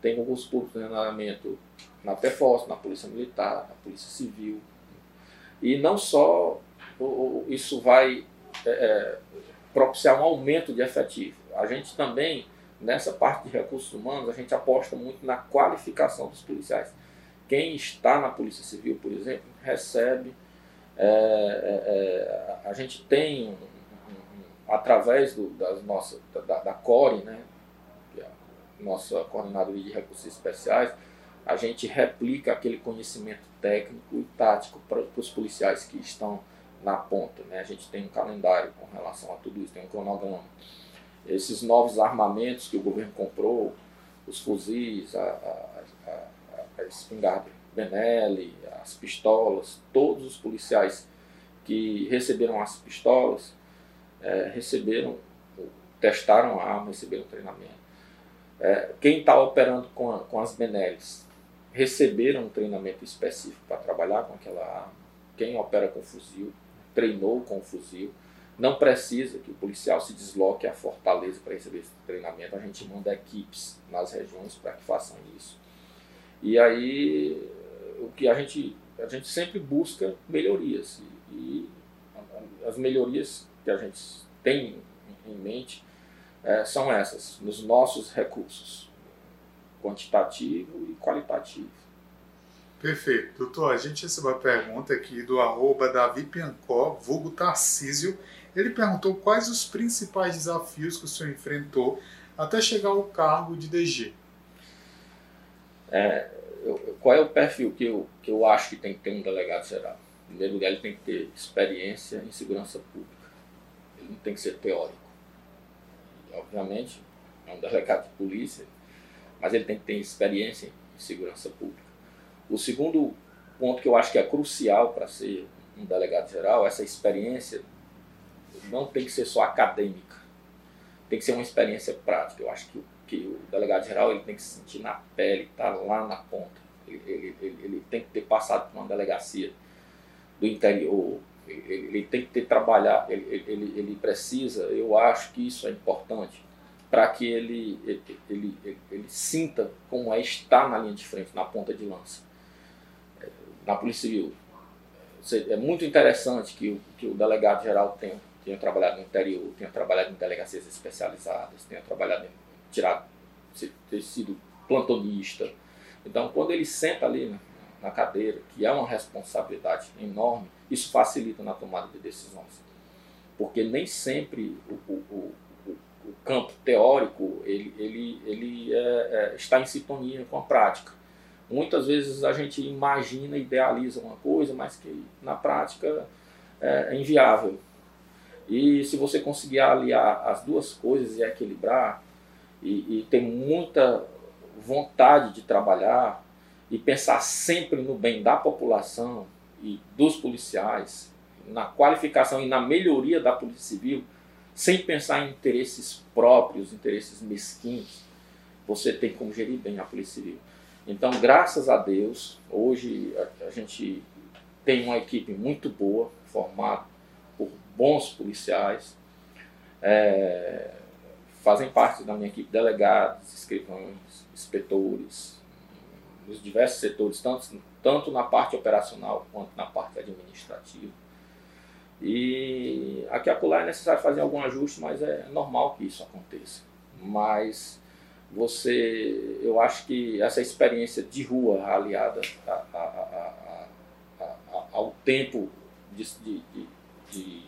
Tem concurso público em andamento na PFOS, na Polícia Militar, na Polícia Civil. E não só isso vai é, é, propiciar um aumento de efetivo. A gente também, nessa parte de recursos humanos, a gente aposta muito na qualificação dos policiais. Quem está na Polícia Civil, por exemplo, recebe. É, é, é a gente tem, através do, das nossas, da, da CORE, né, é nossa Coordenadoria de Recursos Especiais, a gente replica aquele conhecimento técnico e tático para os policiais que estão na ponta. Né? A gente tem um calendário com relação a tudo isso, tem um cronograma. Esses novos armamentos que o governo comprou, os fuzis, a, a, a, a espingarda Benelli, as pistolas, todos os policiais que receberam as pistolas é, receberam, testaram a arma, receberam treinamento. É, quem está operando com, a, com as Benelis receberam um treinamento específico para trabalhar com aquela arma. Quem opera com fuzil treinou com o fuzil. Não precisa que o policial se desloque à fortaleza para receber esse treinamento. A gente manda equipes nas regiões para que façam isso. E aí o que a gente a gente sempre busca melhorias e, e as melhorias que a gente tem em mente é, são essas nos nossos recursos quantitativo e qualitativo. Perfeito. Doutor, a gente recebeu a pergunta aqui do arroba Davi Piancó, vulgo Tarcísio. Ele perguntou quais os principais desafios que o senhor enfrentou até chegar ao cargo de DG. É, eu, qual é o perfil que eu, que eu acho que tem que ter um delegado geral? Em primeiro lugar, ele tem que ter experiência em segurança pública. Ele não tem que ser teórico. E, obviamente, é um delegado de polícia, mas ele tem que ter experiência em segurança pública. O segundo ponto que eu acho que é crucial para ser um delegado geral, essa experiência não tem que ser só acadêmica, tem que ser uma experiência prática. Eu acho que, que o delegado geral ele tem que se sentir na pele, tá lá na ponta. Ele, ele, ele, ele, tem que ter passado por uma delegacia do interior, ele, tem que ter trabalhado, ele, ele, ele precisa, eu acho que isso é importante para que ele, ele, ele, ele sinta como é estar na linha de frente, na ponta de lança na Polícia Civil. É muito interessante que o, que o delegado geral tenha, tenha trabalhado no interior, tenha trabalhado em delegacias especializadas, tenha trabalhado em tirar, ter sido plantonista. Então, quando ele senta ali na, na cadeira, que é uma responsabilidade enorme, isso facilita na tomada de decisões. Porque nem sempre o, o, o, o campo teórico ele, ele, ele é, é, está em sintonia com a prática. Muitas vezes a gente imagina, idealiza uma coisa, mas que na prática é, é inviável. E se você conseguir aliar as duas coisas e equilibrar, e, e ter muita vontade de trabalhar, e pensar sempre no bem da população e dos policiais, na qualificação e na melhoria da Polícia Civil, sem pensar em interesses próprios, interesses mesquinhos, você tem como gerir bem a Polícia Civil. Então, graças a Deus, hoje a, a gente tem uma equipe muito boa, formada por bons policiais, é, fazem parte da minha equipe delegados, escrivães, inspetores, nos diversos setores, tanto, tanto na parte operacional quanto na parte administrativa. E aqui a acolá é necessário fazer algum ajuste, mas é normal que isso aconteça. Mas você, eu acho que essa experiência de rua aliada a, a, a, ao tempo de, de, de,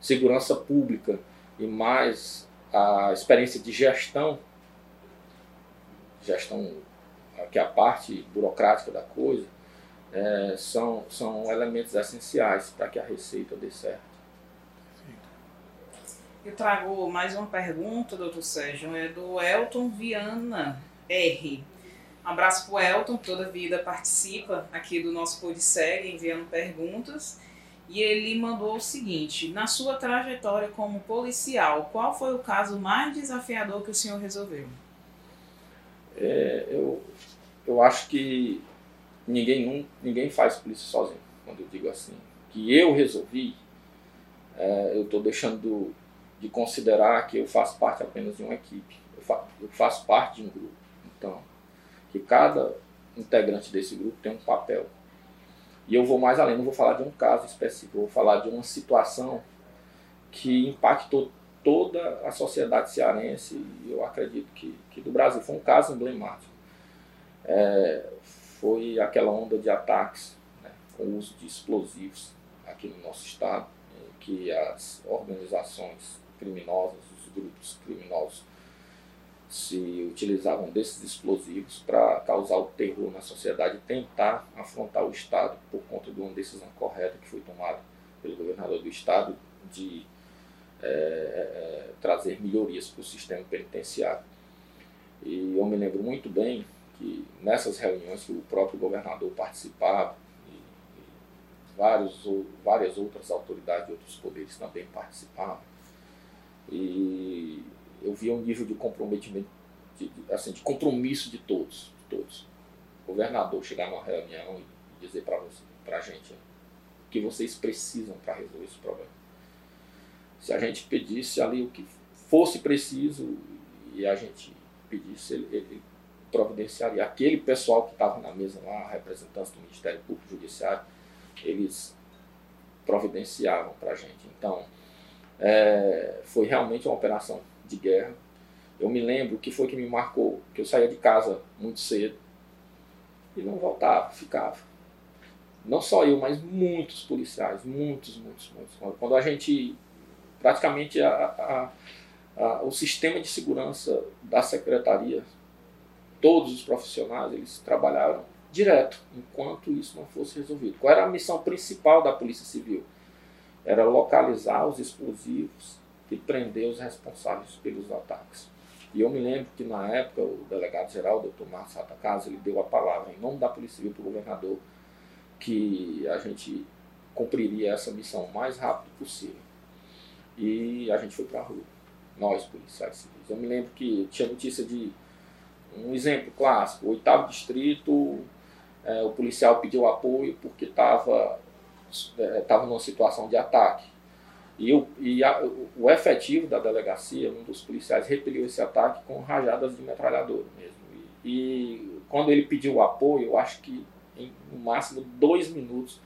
segurança pública e mais a experiência de gestão, gestão que é a parte burocrática da coisa, é, são, são elementos essenciais para que a receita dê certo. Eu trago mais uma pergunta, doutor Sérgio, é do Elton Viana R. Um abraço o Elton, toda vida participa aqui do nosso Podsegue, enviando perguntas. E ele mandou o seguinte: Na sua trajetória como policial, qual foi o caso mais desafiador que o senhor resolveu? É, eu, eu acho que ninguém, ninguém faz polícia sozinho, quando eu digo assim. Que eu resolvi, é, eu estou deixando de considerar que eu faço parte apenas de uma equipe. Eu, fa eu faço parte de um grupo. Então, que cada integrante desse grupo tem um papel. E eu vou mais além, não vou falar de um caso específico, vou falar de uma situação que impactou toda a sociedade cearense e eu acredito que, que do Brasil. Foi um caso emblemático. É, foi aquela onda de ataques né, com o uso de explosivos aqui no nosso estado, que as organizações criminosas, os grupos criminosos, se utilizavam desses explosivos para causar o terror na sociedade e tentar afrontar o Estado por conta de uma decisão correta que foi tomada pelo governador do Estado de é, é, trazer melhorias para o sistema penitenciário. E eu me lembro muito bem que nessas reuniões que o próprio governador participava e, e vários, ou, várias outras autoridades de outros poderes também participavam, e eu via um nível de comprometimento, de, assim, de compromisso de todos, de todos. O governador chegar numa reunião e dizer para a gente o que vocês precisam para resolver esse problema. Se a gente pedisse ali o que fosse preciso e a gente pedisse, ele, ele providenciaria. Aquele pessoal que estava na mesa lá, representantes do Ministério Público Judiciário, eles providenciavam para a gente. Então, é, foi realmente uma operação de guerra. Eu me lembro que foi que me marcou, que eu saía de casa muito cedo e não voltava, ficava. Não só eu, mas muitos policiais, muitos, muitos, muitos. Quando a gente, praticamente a, a, a, o sistema de segurança da secretaria, todos os profissionais, eles trabalharam direto, enquanto isso não fosse resolvido. Qual era a missão principal da Polícia Civil? Era localizar os explosivos e prender os responsáveis pelos ataques. E eu me lembro que na época o delegado-geral, doutor Márcio Atacasa, ele deu a palavra em nome da Polícia Civil para o governador que a gente cumpriria essa missão o mais rápido possível. E a gente foi para a rua, nós policiais civis. Eu me lembro que tinha notícia de um exemplo clássico, o oitavo distrito, é, o policial pediu apoio porque estava é, tava numa situação de ataque. E, o, e a, o efetivo da delegacia, um dos policiais, repeliu esse ataque com rajadas de metralhadora mesmo. E, e quando ele pediu apoio, eu acho que em no máximo dois minutos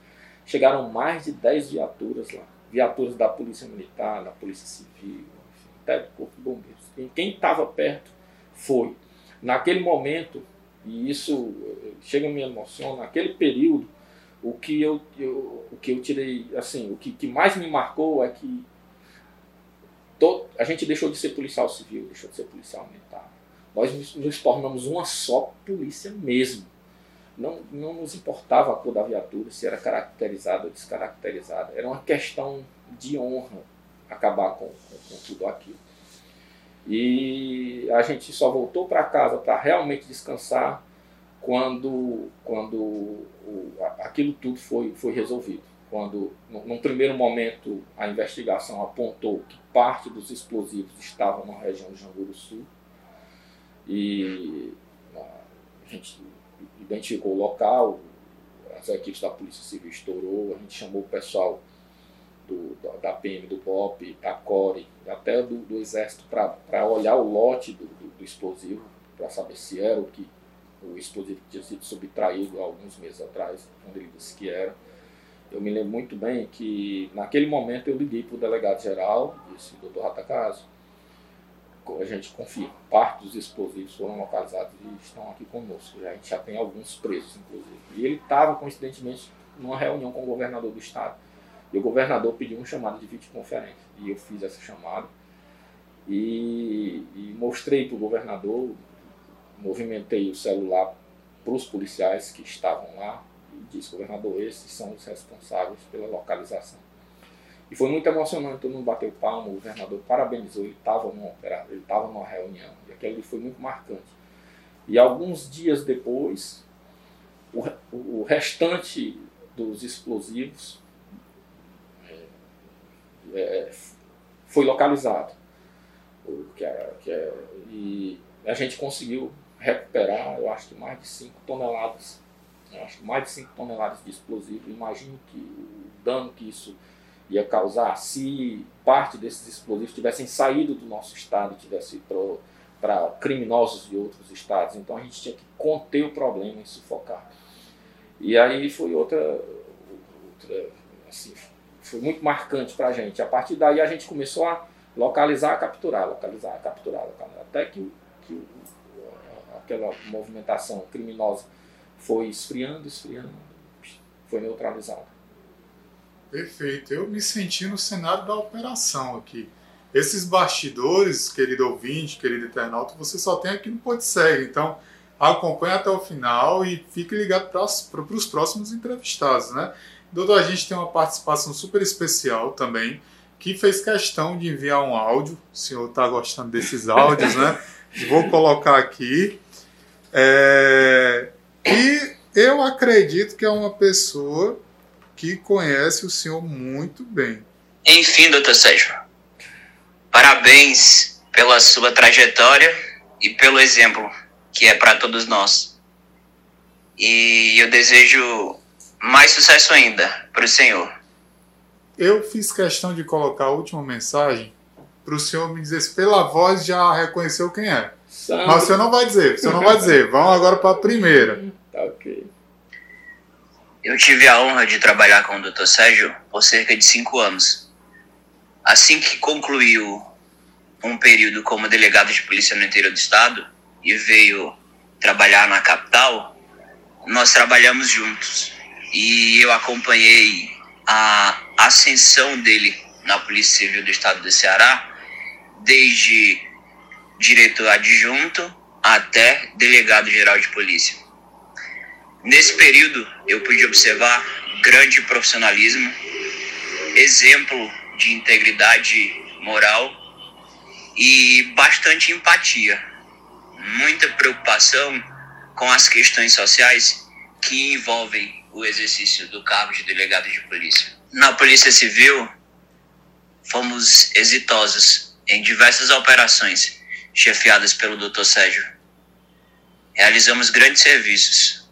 chegaram mais de dez viaturas lá. Viaturas da Polícia Militar, da Polícia Civil, enfim, até do Corpo de Bombeiros. E quem estava perto foi. Naquele momento, e isso eh, chega a me emocionar, naquele período, o que eu, eu, o que eu tirei, assim, o que, que mais me marcou é que a gente deixou de ser policial civil, deixou de ser policial militar. Nós nos, nos tornamos uma só polícia mesmo. Não, não nos importava a cor da viatura, se era caracterizada ou descaracterizada. Era uma questão de honra acabar com, com, com tudo aquilo. E a gente só voltou para casa para realmente descansar quando, quando aquilo tudo foi, foi resolvido. Quando, num primeiro momento, a investigação apontou que parte dos explosivos estavam na região de Janguru Sul e a gente identificou o local, as equipes da Polícia Civil estourou, a gente chamou o pessoal do, da PM, do BOP, da CORE, até do, do Exército para olhar o lote do, do, do explosivo, para saber se era o que o explosivo que tinha sido subtraído há alguns meses atrás, quando ele disse que era. Eu me lembro muito bem que naquele momento eu liguei para o delegado-geral, disse, doutor Ratacaso, a gente confirma, parte dos explosivos foram localizados e estão aqui conosco. A gente já tem alguns presos, inclusive. E ele estava, coincidentemente, numa reunião com o governador do estado. E o governador pediu um chamado de videoconferência. E eu fiz essa chamada e, e mostrei para o governador movimentei o celular para os policiais que estavam lá e disse, governador, esses são os responsáveis pela localização. E foi muito emocionante, todo mundo bateu palma, o governador parabenizou, ele estava numa, ele numa reunião, e aquilo foi muito marcante. E alguns dias depois, o, o restante dos explosivos é, é, foi localizado. Que era, que é, e a gente conseguiu recuperar, eu acho que mais de 5 toneladas acho que mais de 5 toneladas de explosivo. Imagino que o dano que isso ia causar se parte desses explosivos tivessem saído do nosso estado e tivessem ido para criminosos de outros estados. Então a gente tinha que conter o problema e sufocar. E aí foi outra, outra assim, foi muito marcante para a gente. A partir daí a gente começou a localizar, capturar, localizar, capturar, localizar, até que, que aquela movimentação criminosa foi esfriando, esfriando, foi neutralizada. Perfeito. Eu me senti no cenário da operação aqui. Esses bastidores, querido ouvinte, querido internauta, você só tem aqui no Podsegue. Então, acompanhe até o final e fique ligado para os próximos entrevistados, né? Doutor, a gente tem uma participação super especial também, que fez questão de enviar um áudio. O senhor está gostando desses áudios, né? Vou colocar aqui. É... E eu acredito que é uma pessoa que conhece o senhor muito bem. Enfim, doutor Sérgio, parabéns pela sua trajetória e pelo exemplo que é para todos nós. E eu desejo mais sucesso ainda para o senhor. Eu fiz questão de colocar a última mensagem para o senhor me dizer se pela voz já reconheceu quem é. Sandro. Mas o senhor não vai dizer, o senhor não vai dizer. Vamos agora para a primeira. Tá ok. Eu tive a honra de trabalhar com o Dr. Sérgio por cerca de cinco anos. Assim que concluiu um período como delegado de polícia no interior do estado e veio trabalhar na capital, nós trabalhamos juntos. E eu acompanhei a ascensão dele na Polícia Civil do Estado do Ceará, desde diretor adjunto até delegado geral de polícia. Nesse período, eu pude observar grande profissionalismo, exemplo de integridade moral e bastante empatia, muita preocupação com as questões sociais que envolvem o exercício do cargo de delegado de polícia. Na Polícia Civil, fomos exitosos em diversas operações chefiadas pelo Dr. Sérgio. Realizamos grandes serviços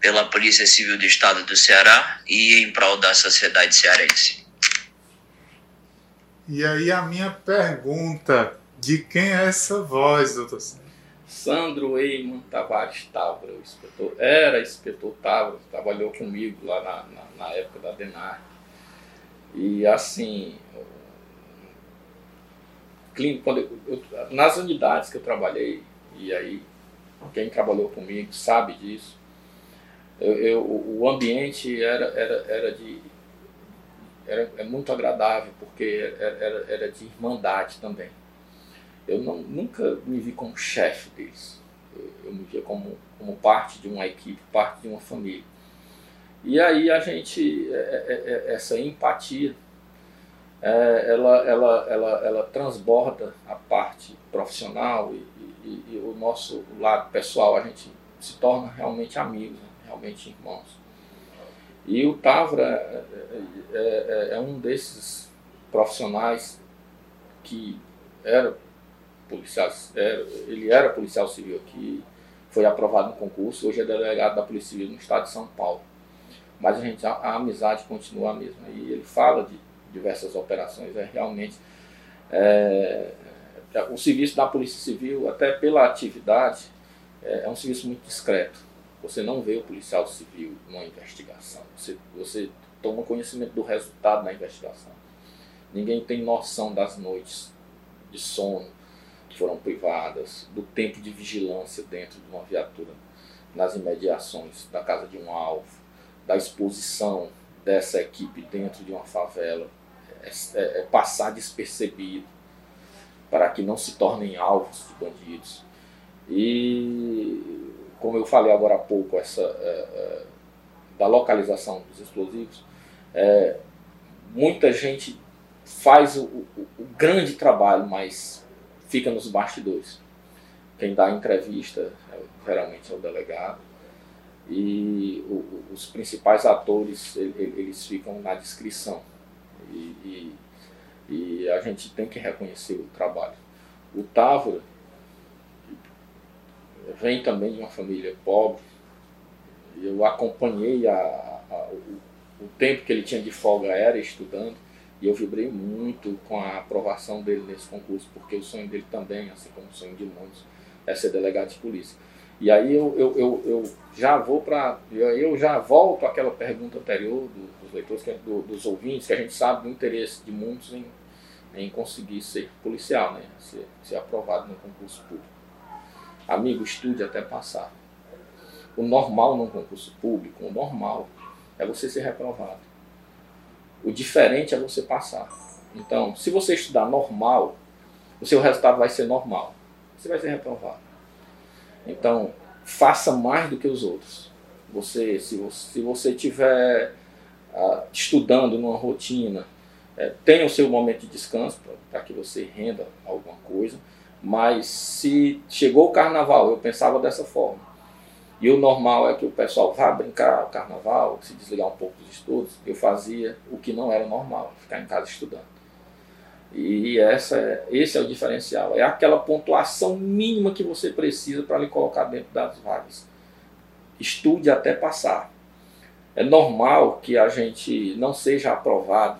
pela Polícia Civil do Estado do Ceará e em prol da sociedade cearense. E aí a minha pergunta, de quem é essa voz, doutor Sandro? Sandro Eiman Tavares Távora, inspetor, era inspetor Távora, trabalhou comigo lá na, na, na época da DENAR. E assim, quando eu, eu, nas unidades que eu trabalhei, e aí quem trabalhou comigo sabe disso, eu, eu, o ambiente era, era, era de era, é muito agradável porque era, era de irmandade também. Eu não, nunca me vi como chefe deles. Eu, eu, me via como, como parte de uma equipe, parte de uma família. E aí a gente, é, é, é, ela, ela, ela, ela transborda a parte profissional e, e, e o nosso lado pessoal, a gente se torna realmente amigos. Realmente irmãos. E o Tavra é, é, é, é um desses profissionais que era policial, era, ele era policial civil aqui, foi aprovado no concurso, hoje é delegado da Polícia Civil no estado de São Paulo. Mas a, gente, a, a amizade continua a mesma. E ele fala de diversas operações, é realmente. É, é o serviço da Polícia Civil, até pela atividade, é, é um serviço muito discreto você não vê o policial civil numa investigação. Você, você toma conhecimento do resultado da investigação. Ninguém tem noção das noites de sono que foram privadas, do tempo de vigilância dentro de uma viatura nas imediações da casa de um alvo, da exposição dessa equipe dentro de uma favela. É, é, é passar despercebido para que não se tornem alvos de bandidos. E como eu falei agora há pouco, essa, é, é, da localização dos explosivos, muita gente faz o, o, o, grande trabalho, mas fica nos bastidores. Quem dá entrevista geralmente é o delegado. E os principais atores eles ficam na descrição. E, e, e a gente tem que reconhecer o trabalho. O Távora, vem também de uma família pobre, eu acompanhei a, a, o, o tempo que ele tinha de folga era estudando e eu vibrei muito com a aprovação dele nesse concurso, porque o sonho dele também, assim como o sonho de muitos, é ser delegado de polícia. E aí eu, eu, eu, eu já vou para. Eu já volto àquela pergunta anterior dos leitores, é do, dos ouvintes, que a gente sabe do interesse de muitos em, em conseguir ser policial, né? ser, ser aprovado no concurso público. Amigo, estude até passar. O normal num concurso público, o normal, é você ser reprovado. O diferente é você passar. Então, se você estudar normal, o seu resultado vai ser normal. Você vai ser reprovado. Então, faça mais do que os outros. Você, se você, se você estiver ah, estudando numa rotina, é, tenha o seu momento de descanso para que você renda alguma coisa. Mas se chegou o carnaval, eu pensava dessa forma e o normal é que o pessoal vá brincar o carnaval, se desligar um pouco dos estudos. Eu fazia o que não era normal, ficar em casa estudando. E essa é, esse é o diferencial. É aquela pontuação mínima que você precisa para lhe colocar dentro das vagas. Estude até passar. É normal que a gente não seja aprovado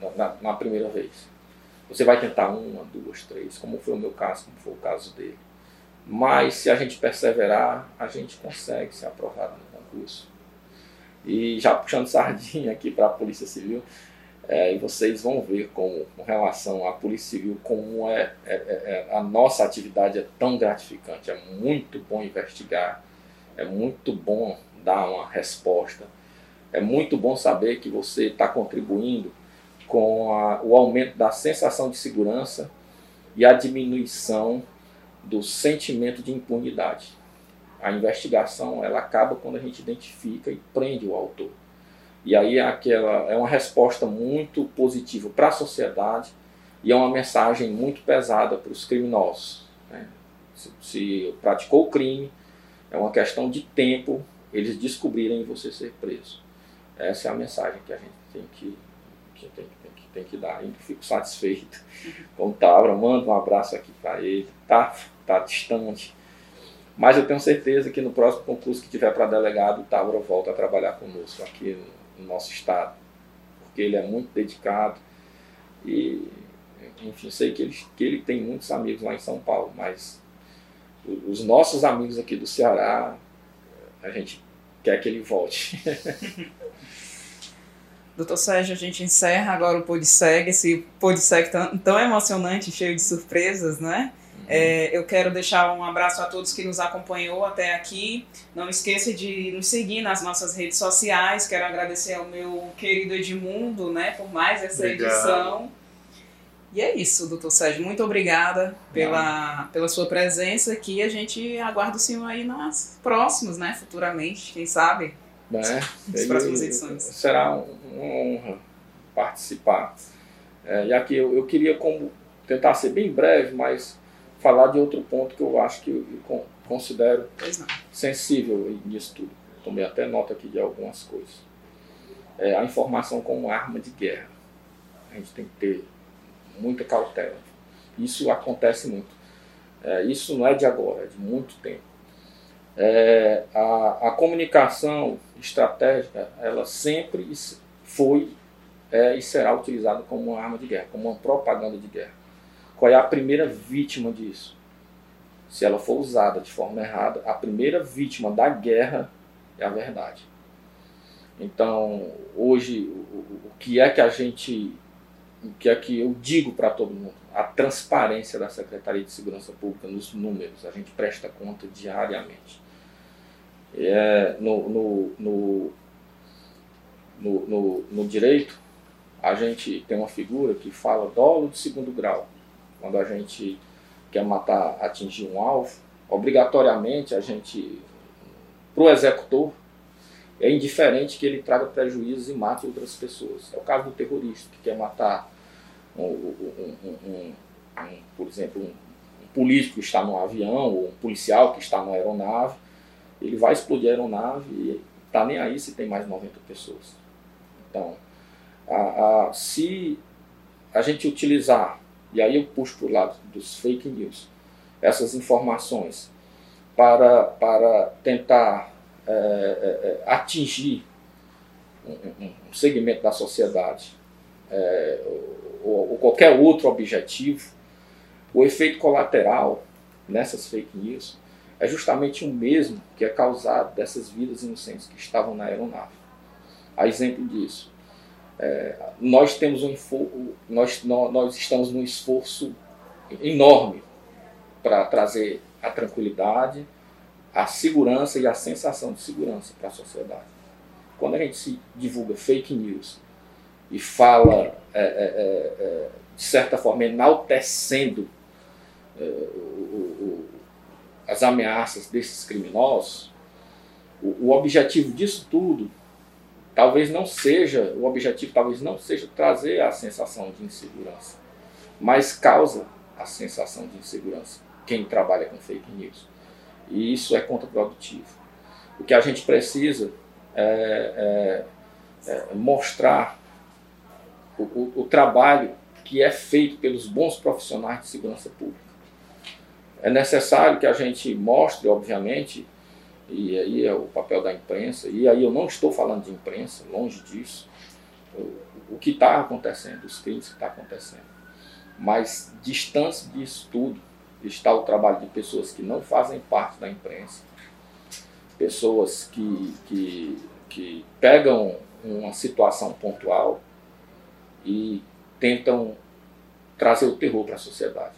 na, na, na primeira vez. Você vai tentar uma, duas, três, como foi o meu caso, como foi o caso dele. Mas se a gente perseverar, a gente consegue ser aprovado no concurso. E já puxando sardinha aqui para a Polícia Civil, é, e vocês vão ver como, com relação à Polícia Civil, como é, é, é, é, a nossa atividade é tão gratificante. É muito bom investigar, é muito bom dar uma resposta, é muito bom saber que você está contribuindo com a, o aumento da sensação de segurança e a diminuição do sentimento de impunidade. A investigação ela acaba quando a gente identifica e prende o autor. E aí é, aquela, é uma resposta muito positiva para a sociedade e é uma mensagem muito pesada para os criminosos. Né? Se, se praticou o crime, é uma questão de tempo eles descobrirem você ser preso. Essa é a mensagem que a gente tem que, que, tem, tem, que, tem que dar. Eu fico satisfeito com o Taura, mando um abraço aqui para ele. Tá está distante. Mas eu tenho certeza que no próximo concurso que tiver para delegado, o Távora volta a trabalhar conosco aqui no, no nosso estado. Porque ele é muito dedicado e, enfim, sei que ele, que ele tem muitos amigos lá em São Paulo, mas os nossos amigos aqui do Ceará, a gente quer que ele volte. Doutor Sérgio, a gente encerra agora o Podseg, esse Podseg tão, tão emocionante, cheio de surpresas, né? É, eu quero deixar um abraço a todos que nos acompanhou até aqui. Não esqueça de nos seguir nas nossas redes sociais. Quero agradecer ao meu querido Edmundo, né, por mais essa Obrigado. edição. E é isso, doutor Sérgio. Muito obrigada pela, pela sua presença aqui. A gente aguarda o senhor aí nas próximas, né? Futuramente, quem sabe? É, nas próximas edições. Será uma honra participar. É, e aqui eu, eu queria como, tentar ser bem breve, mas falar de outro ponto que eu acho que eu considero sensível nisso tudo. Tomei até nota aqui de algumas coisas. É a informação como arma de guerra. A gente tem que ter muita cautela. Isso acontece muito. É, isso não é de agora, é de muito tempo. É, a, a comunicação estratégica, ela sempre foi é, e será utilizada como uma arma de guerra, como uma propaganda de guerra. Qual é a primeira vítima disso? Se ela for usada de forma errada, a primeira vítima da guerra é a verdade. Então, hoje, o, o que é que a gente, o que é que eu digo para todo mundo? A transparência da Secretaria de Segurança Pública nos números, a gente presta conta diariamente. É, no, no, no, no, no, no direito, a gente tem uma figura que fala dolo de segundo grau quando a gente quer matar, atingir um alvo, obrigatoriamente a gente, para o executor, é indiferente que ele traga prejuízos e mate outras pessoas. É o caso do terrorista, que quer matar, um, um, um, por exemplo, um, político que está no avião, ou um policial que está na aeronave, ele vai explodir a aeronave e está nem aí se tem mais 90 pessoas. Então, a, a, se a gente utilizar e aí eu puxo para o lado dos fake news essas informações para, para tentar é, é, é atingir um, um, segmento da sociedade é, ou, ou, qualquer outro objetivo, o efeito colateral nessas fake news é justamente o mesmo que é causado dessas vidas inocentes que estavam na aeronave. A exemplo disso, é, nós temos um nós, nós estamos num esforço enorme para trazer a tranquilidade, a segurança e a sensação de segurança para a sociedade. Quando a gente se divulga fake news e fala, é, é, é, é de certa forma, enaltecendo é, o, o, as ameaças desses criminosos, o, o objetivo disso tudo talvez não seja, o objetivo talvez não seja trazer a sensação de insegurança, mas causa a sensação de insegurança quem trabalha com fake news. E isso é contraprodutivo. O que a gente precisa é, é, é mostrar o, o, o trabalho que é feito pelos bons profissionais de segurança pública. É necessário que a gente mostre, obviamente, e aí é o papel da imprensa, e aí eu não estou falando de imprensa, longe disso, o, o que está acontecendo, os crimes que estão tá acontecendo. Mas distante disso tudo, está o trabalho de pessoas que não fazem parte da imprensa, pessoas que, que, que pegam uma situação pontual e tentam trazer o terror para a sociedade.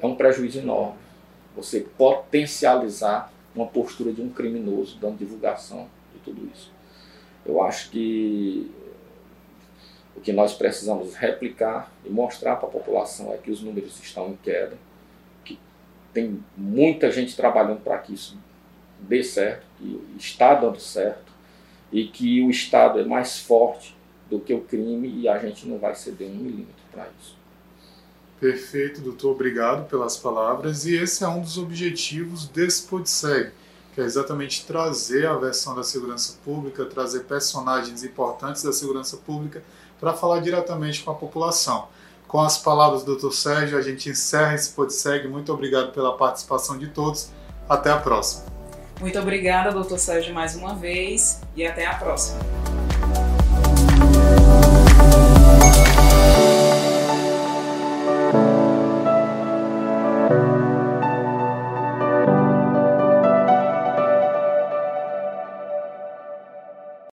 É um prejuízo enorme você potencializar uma postura de um criminoso dando divulgação de tudo isso. Eu acho que o que nós precisamos replicar e mostrar para a população é que os números estão em queda, tem muita gente trabalhando para que isso dê certo, que está dando certo e que o Estado é mais forte do que o crime e a gente não vai ceder um milímetro para isso. Perfeito, doutor. Obrigado pelas palavras. E esse é um dos objetivos desse PodSeg, que é exatamente trazer a versão da segurança pública, trazer personagens importantes da segurança pública para falar diretamente com a população. Com as palavras do Dr. Sérgio, a gente encerra esse PodSeg. Muito obrigado pela participação de todos. Até a próxima. Muito obrigada, doutor Sérgio, mais uma vez e até a próxima.